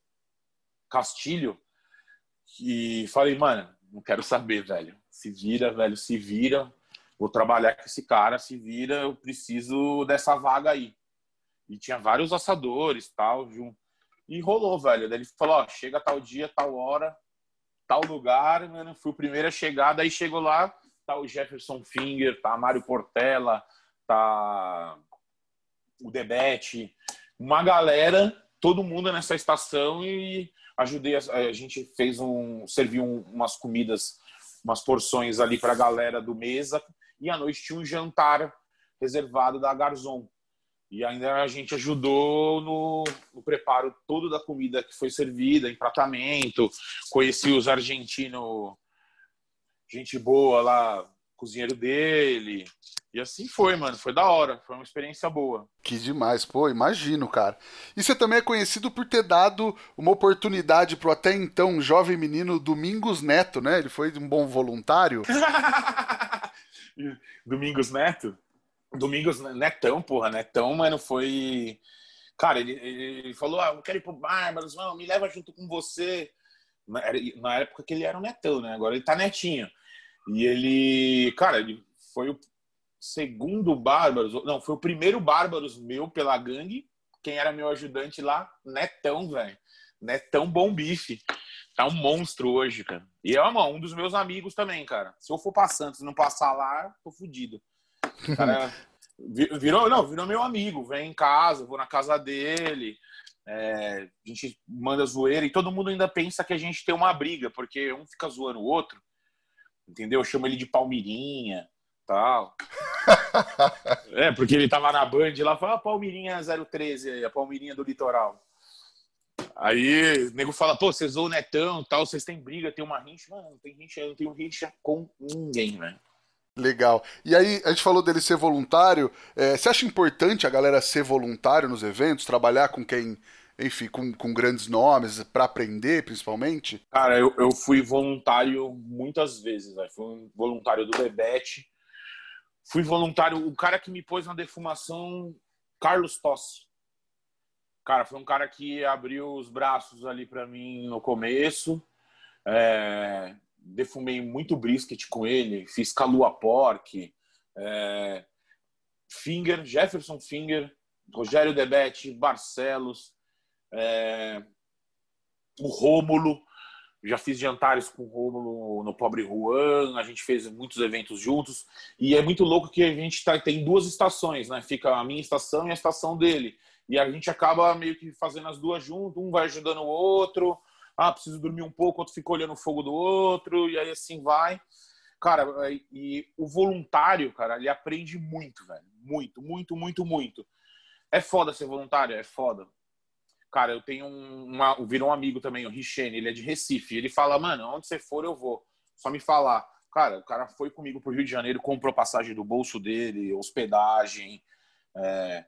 Castilho e falei, mano, não quero saber, velho. Se vira, velho, se vira. Vou trabalhar com esse cara, se vira, eu preciso dessa vaga aí. E tinha vários assadores, tal, e rolou, velho. Daí ele falou, ó, chega tal dia, tal hora, tal lugar, mano, fui o primeiro a chegar, daí chegou lá, tá o Jefferson Finger, tá Mário Portela, tá o Debete, uma galera, todo mundo nessa estação e ajudei, a, a gente fez um, serviu um, umas comidas, umas porções ali para a galera do mesa e à noite tinha um jantar reservado da Garzon. E ainda a gente ajudou no, no, preparo todo da comida que foi servida, empratamento. Conheci os argentinos, gente boa lá, cozinheiro dele. E assim foi, mano. Foi da hora. Foi uma experiência boa. Que demais, pô, imagino, cara. E você também é conhecido por ter dado uma oportunidade pro até então jovem menino Domingos Neto, né? Ele foi um bom voluntário. Domingos Neto? Domingos, Netão, porra, Netão, mano, foi. Cara, ele, ele falou: ah, eu quero ir pro Bárbaros, mano, me leva junto com você. Na época que ele era um netão, né? Agora ele tá netinho. E ele, cara, ele foi o segundo Bárbaros, não, foi o primeiro Bárbaros meu pela gangue. Quem era meu ajudante lá? Netão, velho. Netão Bom Bife. Tá um monstro hoje, cara. E é uma, um dos meus amigos também, cara. Se eu for pra Santos e não passar lá, tô fudido. Cara, virou, não, virou meu amigo. Vem em casa, vou na casa dele. É, a gente manda zoeira e todo mundo ainda pensa que a gente tem uma briga, porque um fica zoando o outro. Entendeu? Eu chamo ele de Palmirinha tal. é, porque ele tava na Band lá, fala ah, Palmirinha 013 a Palmirinha do litoral. Aí o nego fala, pô, vocês o Netão tal, vocês têm briga, tem uma rincha. Mano, não tem rincha, eu não tenho rincha com ninguém, velho. Legal. E aí, a gente falou dele ser voluntário. É, você acha importante a galera ser voluntário nos eventos, trabalhar com quem, enfim, com, com grandes nomes, para aprender, principalmente? Cara, eu, eu fui voluntário muitas vezes, velho. Fui voluntário do Bebete, Fui voluntário, o cara que me pôs na defumação, Carlos Tossi. Cara, foi um cara que abriu os braços ali para mim no começo. É, defumei muito brisket com ele, fiz calua pork, é, Finger, Jefferson Finger, Rogério Debete, Barcelos, é, o Rômulo, já fiz jantares com o Romulo no Pobre Juan, a gente fez muitos eventos juntos. E é muito louco que a gente tá, tem duas estações, né? Fica a minha estação e a estação dele. E a gente acaba meio que fazendo as duas junto, um vai ajudando o outro. Ah, preciso dormir um pouco, outro fica olhando o fogo do outro, e aí assim vai. Cara, e o voluntário, cara, ele aprende muito, velho. Muito, muito, muito, muito. É foda ser voluntário, é foda. Cara, eu tenho um, uma, virou um amigo também, o Richene, ele é de Recife. Ele fala, mano, onde você for eu vou. Só me falar. Cara, o cara foi comigo pro Rio de Janeiro, comprou passagem do bolso dele, hospedagem. É...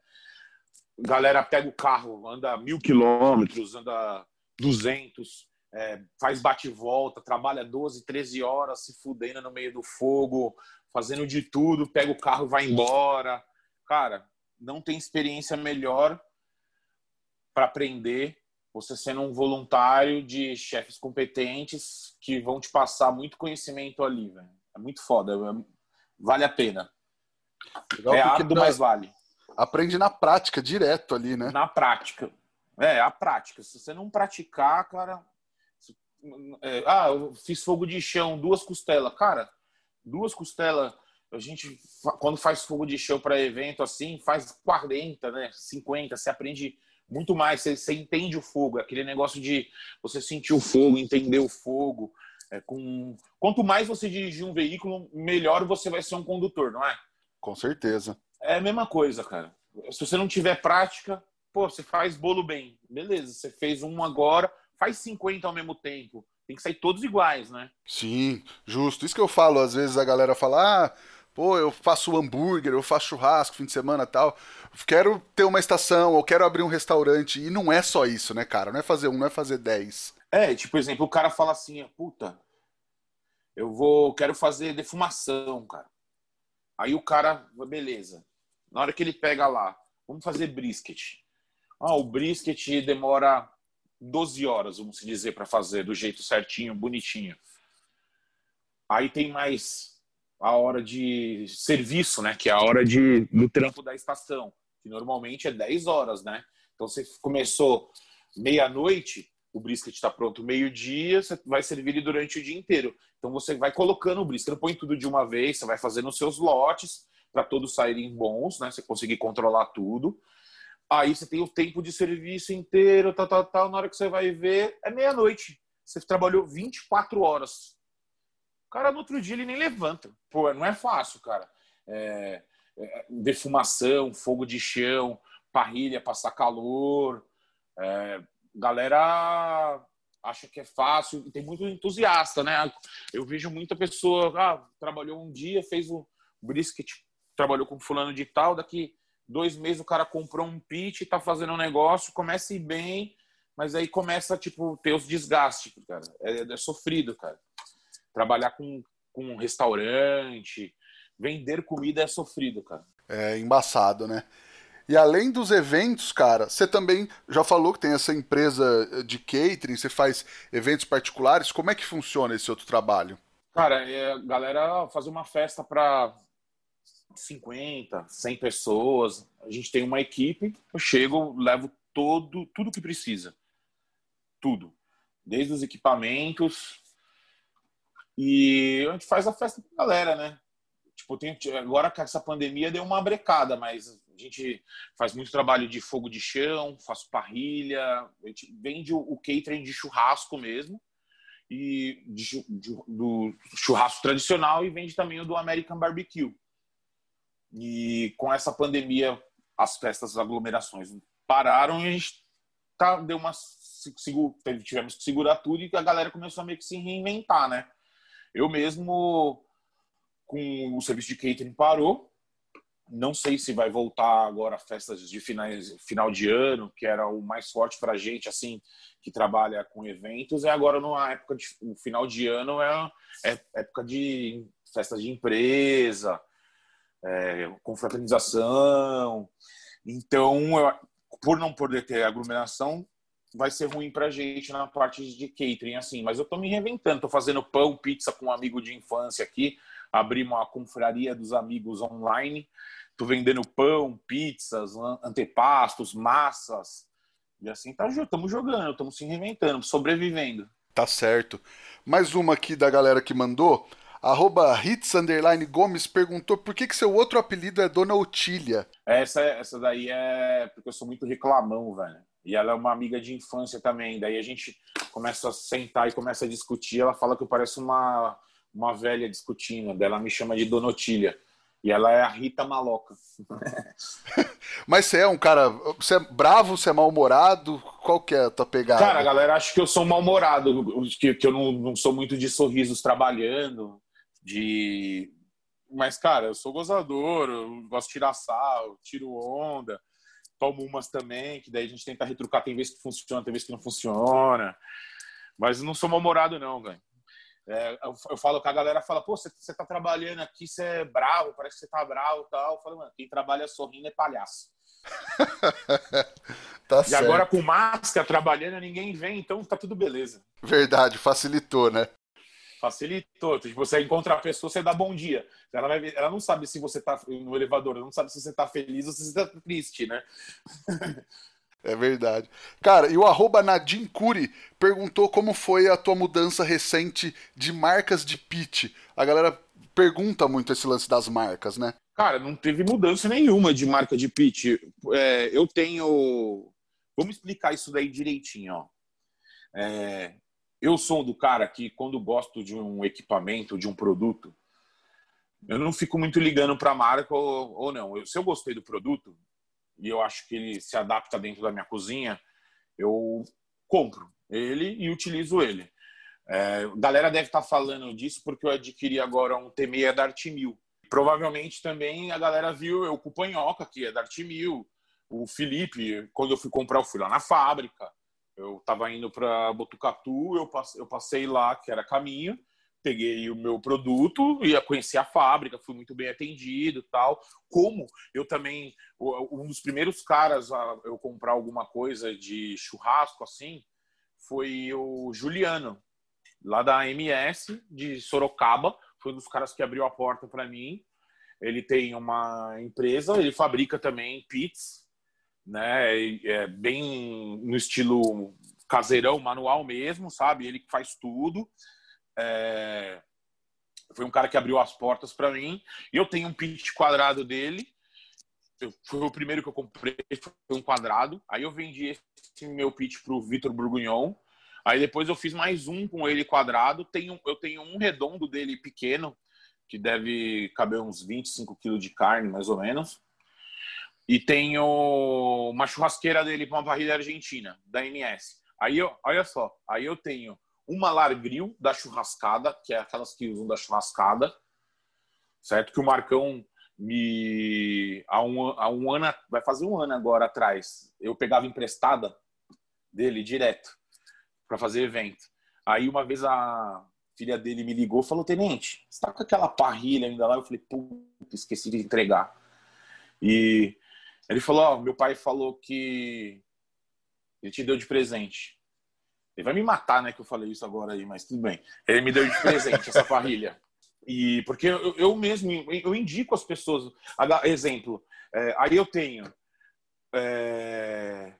Galera pega o carro, anda mil quilômetros, anda duzentos, é, faz bate-volta, trabalha 12, 13 horas se fudendo no meio do fogo, fazendo de tudo, pega o carro e vai embora. Cara, não tem experiência melhor para aprender, você sendo um voluntário de chefes competentes que vão te passar muito conhecimento ali, velho. É muito foda, é, vale a pena. Legal, é árduo, mas vale. Aprende na prática, direto ali, né? Na prática. É, a prática. Se você não praticar, cara. É, ah, eu fiz fogo de chão, duas costelas. Cara, duas costelas. A gente, quando faz fogo de chão para evento assim, faz 40, né? 50. Você aprende muito mais. Você, você entende o fogo, aquele negócio de você sentir o fogo, entender o fogo. É, com... Quanto mais você dirigir um veículo, melhor você vai ser um condutor, não é? Com certeza. É a mesma coisa, cara. Se você não tiver prática, pô, você faz bolo bem. Beleza, você fez um agora, faz 50 ao mesmo tempo. Tem que sair todos iguais, né? Sim, justo. Isso que eu falo, às vezes a galera fala, ah, pô, eu faço hambúrguer, eu faço churrasco fim de semana tal. Quero ter uma estação, ou quero abrir um restaurante. E não é só isso, né, cara? Não é fazer um, não é fazer dez. É, tipo, por exemplo, o cara fala assim, puta, eu vou, quero fazer defumação, cara. Aí o cara, beleza. Na hora que ele pega lá, vamos fazer brisket. Ah, o brisket demora 12 horas, vamos dizer, para fazer do jeito certinho, bonitinho. Aí tem mais a hora de serviço, né? Que é a hora de, do trampo da estação, que normalmente é 10 horas, né? Então você começou meia-noite, o brisket está pronto meio-dia, você vai servir ele durante o dia inteiro. Então você vai colocando o brisket, não põe tudo de uma vez, você vai fazendo os seus lotes para todos saírem bons, né? Você conseguir controlar tudo. Aí você tem o tempo de serviço inteiro, tal, tal, tal. Na hora que você vai ver, é meia-noite. Você trabalhou 24 horas o cara no outro dia ele nem levanta. Pô, não é fácil, cara. É, é, defumação, fogo de chão, parrilha, passar calor. É, galera acha que é fácil tem muito entusiasta, né? Eu vejo muita pessoa, ah, trabalhou um dia, fez o brisket, trabalhou com fulano de tal, daqui dois meses o cara comprou um pit, tá fazendo um negócio, começa a ir bem, mas aí começa, tipo, ter os desgastes, cara. É, é sofrido, cara trabalhar com, com um restaurante, vender comida é sofrido, cara. É embaçado, né? E além dos eventos, cara, você também já falou que tem essa empresa de catering, você faz eventos particulares. Como é que funciona esse outro trabalho? Cara, é, galera fazer uma festa para 50, 100 pessoas. A gente tem uma equipe, eu chego, levo todo, tudo que precisa. Tudo. Desde os equipamentos. E a gente faz a festa pra galera, né? Tipo, tem, agora que essa pandemia deu uma brecada, mas a gente faz muito trabalho de fogo de chão, faço parrilha, a gente vende o, o catering de churrasco mesmo e de, de, do churrasco tradicional e vende também o do American Barbecue. E com essa pandemia, as festas, as aglomerações pararam e a gente tá, deu uma tivemos que segurar tudo e a galera começou a meio que se reinventar, né? Eu mesmo com o serviço de catering parou. Não sei se vai voltar agora festas de finais, final de ano, que era o mais forte para a gente, assim, que trabalha com eventos. É agora numa época de o final de ano é, é época de festas de empresa, é, confraternização. Então, eu, por não poder ter aglomeração, vai ser ruim para gente na parte de catering, assim. Mas eu estou me reinventando, estou fazendo pão, pizza com um amigo de infância aqui, abri uma confraria dos amigos online, estou vendendo pão, pizzas, antepastos, massas. E assim tá, estamos jogando, estamos se reinventando, sobrevivendo. Tá certo. Mais uma aqui da galera que mandou. Arroba Hits Underline Gomes perguntou por que, que seu outro apelido é Dona Otília. Essa, essa daí é porque eu sou muito reclamão, velho. E ela é uma amiga de infância também. Daí a gente começa a sentar e começa a discutir. Ela fala que eu pareço uma, uma velha discutindo. Daí ela me chama de Dona Otília. E ela é a Rita Maloca. Mas você é um cara. Você é bravo, você é mal-humorado? Qual que é a tua pegada? Cara, a galera acha que eu sou mal-humorado, que, que eu não, não sou muito de sorrisos trabalhando de. Mas, cara, eu sou gozador, eu gosto de tirar sal, tiro onda, tomo umas também, que daí a gente tenta retrucar, tem vezes que funciona, tem vezes que não funciona. Mas não sou mal-humorado, não, velho. É, eu, eu, falo que a galera fala, pô, você, tá trabalhando aqui, você é bravo, parece que você tá bravo e tal. Eu falo, mano, quem trabalha sorrindo é palhaço. tá e certo. agora com máscara, trabalhando, ninguém vem, então tá tudo beleza. Verdade, facilitou, né? Facilitou. Tipo, você encontra a pessoa, você dá bom dia. Ela, vai ela não sabe se você tá no elevador, ela não sabe se você tá feliz ou se você tá triste, né? É verdade. Cara, e o arroba Nadim Curi perguntou como foi a tua mudança recente de marcas de pitch. A galera pergunta muito esse lance das marcas, né? Cara, não teve mudança nenhuma de marca de pitch. É, eu tenho. Vamos explicar isso daí direitinho, ó. É, eu sou do cara que, quando gosto de um equipamento, de um produto, eu não fico muito ligando para a marca ou, ou não. Eu, se eu gostei do produto e eu acho que ele se adapta dentro da minha cozinha, eu compro ele e utilizo ele. É, galera deve estar tá falando disso porque eu adquiri agora um T6 da Artimil. Provavelmente também a galera viu eu com o Panhoca, que é da Artimil. O Felipe, quando eu fui comprar, eu fui lá na fábrica. Eu estava indo para Botucatu, eu passei, eu passei lá, que era caminho, peguei o meu produto, ia conhecer a fábrica, fui muito bem atendido tal. Como eu também, um dos primeiros caras a eu comprar alguma coisa de churrasco assim, foi o Juliano, lá da MS de Sorocaba, foi um dos caras que abriu a porta para mim. Ele tem uma empresa, ele fabrica também pits, né? É bem no estilo caseirão, manual mesmo, sabe? Ele que faz tudo. É... Foi um cara que abriu as portas para mim. Eu tenho um pit quadrado dele. Eu, foi o primeiro que eu comprei, foi um quadrado. Aí eu vendi esse meu pit pro Vitor Burgunhon. Aí depois eu fiz mais um com ele quadrado. Tenho, eu tenho um redondo dele pequeno, que deve caber uns 25 quilos de carne, mais ou menos. E tenho uma churrasqueira dele com uma parrilha argentina, da MS. Aí, eu, olha só, aí eu tenho uma largril da churrascada, que é aquelas que usam da churrascada, certo? Que o Marcão me. Há um, há um ano, vai fazer um ano agora atrás, eu pegava emprestada dele direto para fazer evento. Aí uma vez a filha dele me ligou falou: Tenente, você tá com aquela parrilha ainda lá? Eu falei: Puta, esqueci de entregar. E Ele falou: Ó, meu pai falou que ele te deu de presente. Ele vai me matar, né, que eu falei isso agora aí, mas tudo bem. Ele me deu de presente essa parrilha. E porque eu, eu mesmo eu indico as pessoas. Exemplo, é, aí eu tenho é,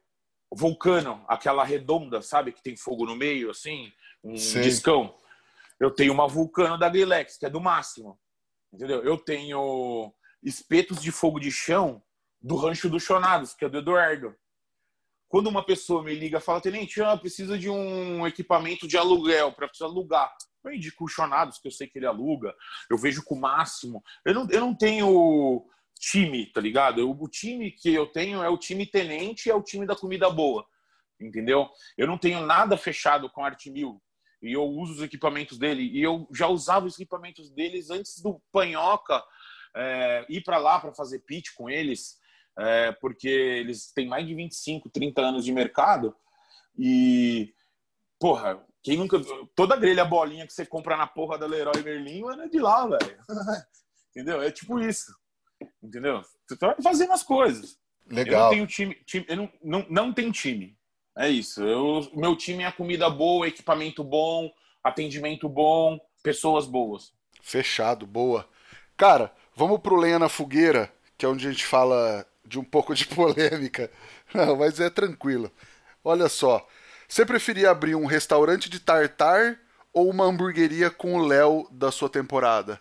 Vulcano, aquela redonda, sabe, que tem fogo no meio, assim, um Sim. discão. Eu tenho uma Vulcano da Grilex, que é do máximo. Entendeu? Eu tenho espetos de fogo de chão do Rancho dos Chonados, que é do Eduardo. Quando uma pessoa me liga e fala, Tenente, eu preciso de um equipamento de aluguel, para alugar. Eu indico o Chonados, que eu sei que ele aluga. Eu vejo com o máximo. Eu não, eu não tenho time, tá ligado? Eu, o time que eu tenho é o time tenente, é o time da comida boa, entendeu? Eu não tenho nada fechado com a Arte Mil e eu uso os equipamentos dele e eu já usava os equipamentos deles antes do Panhoca é, ir para lá para fazer pitch com eles, é, porque eles têm mais de 25, 30 anos de mercado e porra, quem nunca toda grelha bolinha que você compra na porra da Leroy Merlin é de lá, velho. Entendeu? É tipo isso. Entendeu? Você tá fazendo as coisas. Legal. Eu não tenho time, time eu não, não, não tenho time. É isso. Eu, meu time é comida boa, equipamento bom, atendimento bom, pessoas boas. Fechado, boa. Cara, vamos pro Lenha na Fogueira, que é onde a gente fala de um pouco de polêmica. Não, mas é tranquilo. Olha só. Você preferia abrir um restaurante de tartar ou uma hamburgueria com o Léo da sua temporada?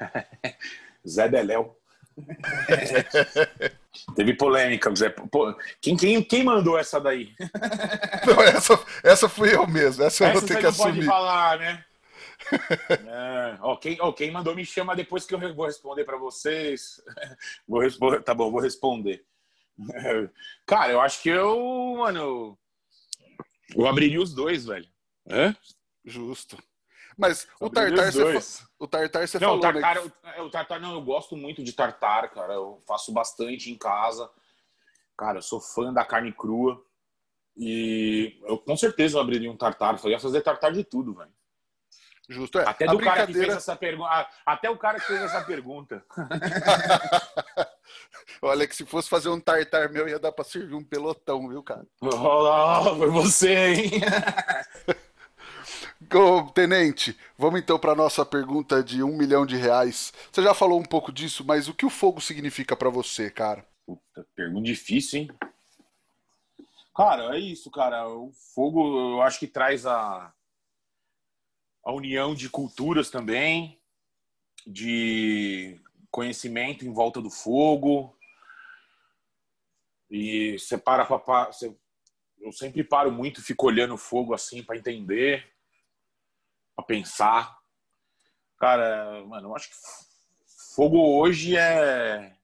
Zé Deléu. Teve polêmica, Zé. Quem, quem, quem mandou essa daí? Não, essa, essa fui eu mesmo. Essa, essa eu vou ter que assumir. pode falar, né? É, ó, quem, ó, quem mandou me chama depois que eu vou responder para vocês. Vou responder, tá bom, vou responder. Cara, eu acho que eu, mano, eu abriria os dois, velho. É? Justo. Mas o tartar, você, o tartar você não, falou, o tartar, né? o tartar não, eu gosto muito de tartar, cara. Eu faço bastante em casa. Cara, eu sou fã da carne crua. E eu com certeza abriria um tartar. Eu ia fazer tartar de tudo, velho. Justo, é. Até do brincadeira... cara que fez essa pergunta. Até o cara que fez essa pergunta. Olha, que se fosse fazer um tartar meu, ia dar pra servir um pelotão, viu, cara? Oh, foi você, hein? Tenente, vamos então para nossa pergunta de um milhão de reais. Você já falou um pouco disso, mas o que o fogo significa para você, cara? Puta, pergunta difícil, hein? Cara, é isso, cara. O fogo, eu acho que traz a, a união de culturas também, de conhecimento em volta do fogo. E você para eu sempre paro muito, fico olhando o fogo assim para entender para pensar. Cara, mano, eu acho que fogo hoje é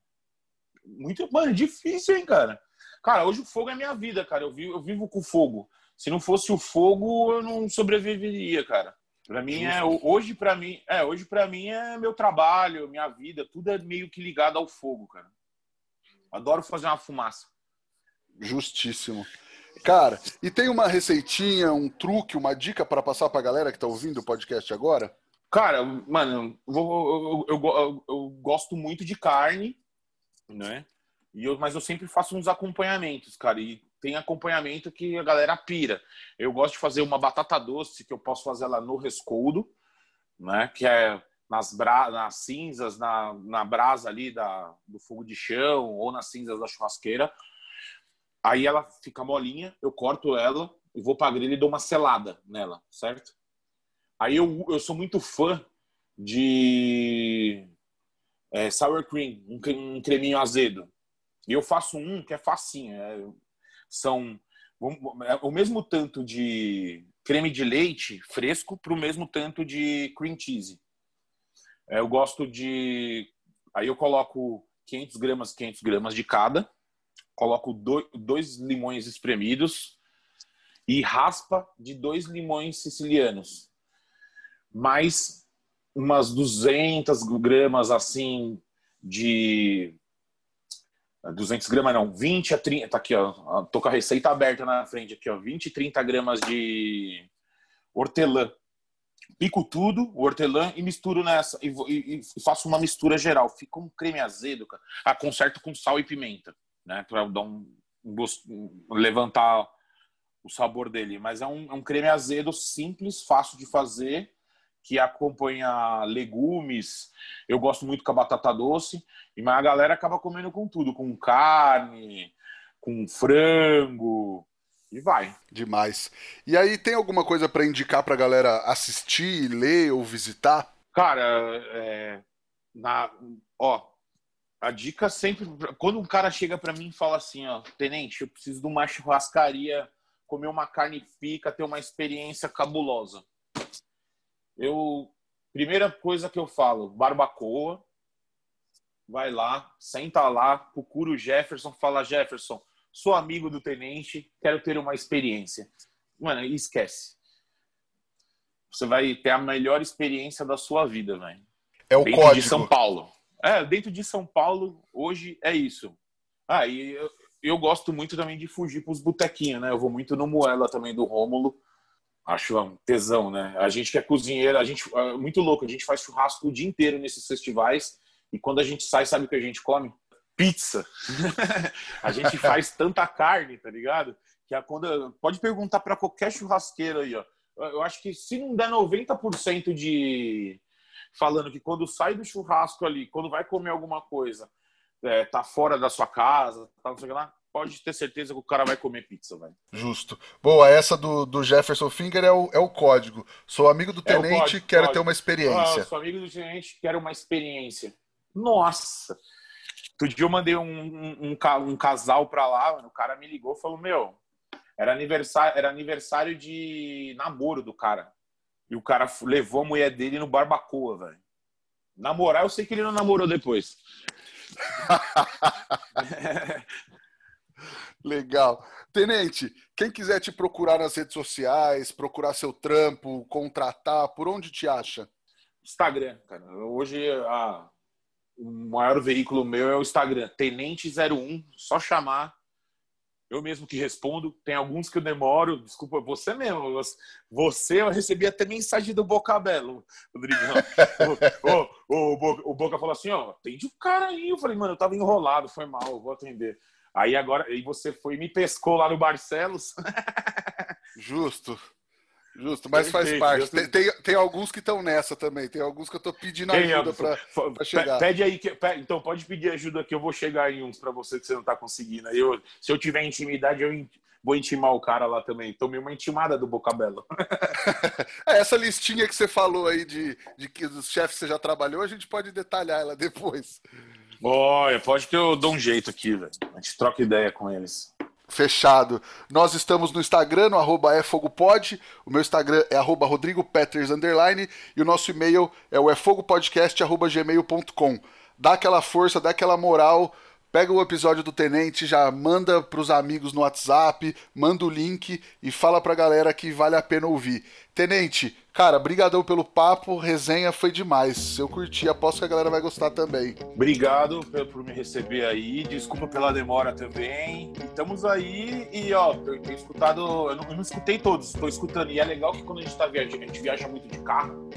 muito, mano, difícil, hein, cara. Cara, hoje o fogo é minha vida, cara. Eu vivo, eu vivo com fogo. Se não fosse o fogo, eu não sobreviveria, cara. Para mim é hoje para mim, é, hoje para mim é meu trabalho, minha vida, tudo é meio que ligado ao fogo, cara. Adoro fazer uma fumaça. Justíssimo. Cara, e tem uma receitinha, um truque, uma dica para passar para a galera que está ouvindo o podcast agora? Cara, mano, eu, eu, eu, eu, gosto muito de carne, né? E eu, mas eu sempre faço uns acompanhamentos, cara. E tem acompanhamento que a galera pira. Eu gosto de fazer uma batata doce, que eu posso fazer ela no rescoldo, né? Que é nas, bra... nas cinzas, na, na brasa ali da, do fogo de chão ou nas cinzas da churrasqueira. Aí ela fica molinha, eu corto ela e vou pra grelha e dou uma selada nela, certo? Aí eu, eu sou muito fã de é, sour cream, um, um, creminho azedo. E eu faço um que é facinho. É, são é, o mesmo tanto de creme de leite fresco para o mesmo tanto de cream cheese. É, eu gosto de. Aí eu coloco 500 gramas, 500 gramas de cada coloco dois limões espremidos e raspa de dois limões sicilianos. Mais umas 200 gramas assim de 200 gramas não, 20 a 30, tá aqui ó, tô com a receita aberta na frente aqui ó, 20 30 gramas de hortelã. Pico tudo, o hortelã e misturo nessa e, e, e faço uma mistura geral. Fica um creme azedo, cara. Ah, conserto com sal e pimenta né? Para dar um, um, levantar o sabor dele. Mas é um, é um creme azedo simples, fácil de fazer, que acompanha legumes. Eu gosto muito com a batata doce, mas a galera acaba comendo com tudo, com carne, com frango e vai. Demais. E aí tem alguma coisa para indicar para a galera assistir, ler ou visitar? Cara, é, na, ó, a dica sempre quando um cara chega para mim e fala assim, ó, tenente, eu preciso de uma churrascaria, comer uma carne pica, ter uma experiência cabulosa. Eu primeira coisa que eu falo, barbacoa. Vai lá, senta lá, procura o Jefferson, fala Jefferson, sou amigo do tenente, quero ter uma experiência. Mano, esquece. Você vai ter a melhor experiência da sua vida, velho. É o dentro código. de São Paulo. É, dentro de São Paulo, hoje é isso. Ah, e eu, eu gosto muito também de fugir para os botequinhos, né? Eu vou muito no Moela também do Rômulo. Acho um tesão, né? A gente que é cozinheiro, a gente é muito louco, a gente faz churrasco o dia inteiro nesses festivais e quando a gente sai, sabe o que a gente come? Pizza. a gente faz tanta carne, tá ligado? Que a quando pode perguntar para qualquer churrasqueiro aí, ó. Eu acho que se não der 90% de falando que quando sai do churrasco ali, quando vai comer alguma coisa, é, tá fora da sua casa, tá não sei lá, pode ter certeza que o cara vai comer pizza, velho. Justo. Boa, essa do, do Jefferson Finger é o, é o código. Sou amigo do tenente, é código, quero código. ter uma experiência. Ah, sou amigo do tenente, quero uma experiência. Nossa! Outro dia eu mandei um, um, um, um casal pra lá, mano, o cara me ligou e falou, meu, era aniversário, era aniversário de namoro do cara. E o cara levou a mulher dele no barbacoa, velho. Namorar, eu sei que ele não namorou depois. Legal. Tenente, quem quiser te procurar nas redes sociais, procurar seu trampo, contratar, por onde te acha? Instagram, cara. Hoje a, o maior veículo meu é o Instagram. Tenente01, só chamar eu mesmo que respondo. Tem alguns que eu demoro, desculpa, você mesmo. Você, eu recebi até mensagem do Boca Belo, Rodrigão. o, o, o, o, Boca falou assim: ó, atende o cara aí. Eu falei, mano, eu tava enrolado, foi mal, eu vou atender. Aí agora, aí você foi e me pescou lá no Barcelos. Justo. Justo, mas faz parte. Tem, tem, tem, alguns que estão nessa também. Tem alguns que eu estou pedindo tem, ajuda para chegar. Pede aí, que, pede, então pode pedir ajuda que eu vou chegar em uns para você que você não está conseguindo. Eu, se eu tiver intimidade, eu vou intimar o cara lá também. Tomei uma intimada do Bocabelo. É, essa listinha que você falou aí de, de que dos chefes que você já trabalhou, a gente pode detalhar ela depois. Olha, pode que eu dou um jeito aqui, velho. A gente troca ideia com eles. Fechado. Nós estamos no Instagram, no arroba efogopod. O meu Instagram é arroba rodrigopeters, underline. E o nosso e-mail é o efogopodcast, arroba gmail.com. Dá aquela força, dá aquela moral. Pega o episódio do Tenente, já manda pros amigos no WhatsApp, manda o link e fala pra galera que vale a pena ouvir. Tenente, cara, brigadão pelo papo, resenha foi demais. Eu curti, aposto que a galera vai gostar também. Obrigado por me receber aí, desculpa pela demora também. Estamos aí e, ó, eu tenho escutado, eu não, eu não escutei todos, estou escutando. E é legal que quando a gente tá viajando, a gente viaja muito de carro.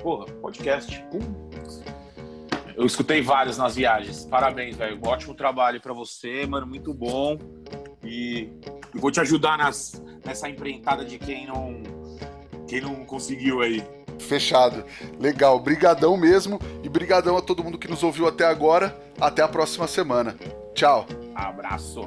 Porra, podcast, pum. Eu escutei vários nas viagens. Parabéns, velho. Ótimo trabalho para você, mano. Muito bom. E eu vou te ajudar nas, nessa empreitada de quem não, quem não conseguiu aí. Fechado. Legal. Brigadão mesmo. E brigadão a todo mundo que nos ouviu até agora. Até a próxima semana. Tchau. Abraço.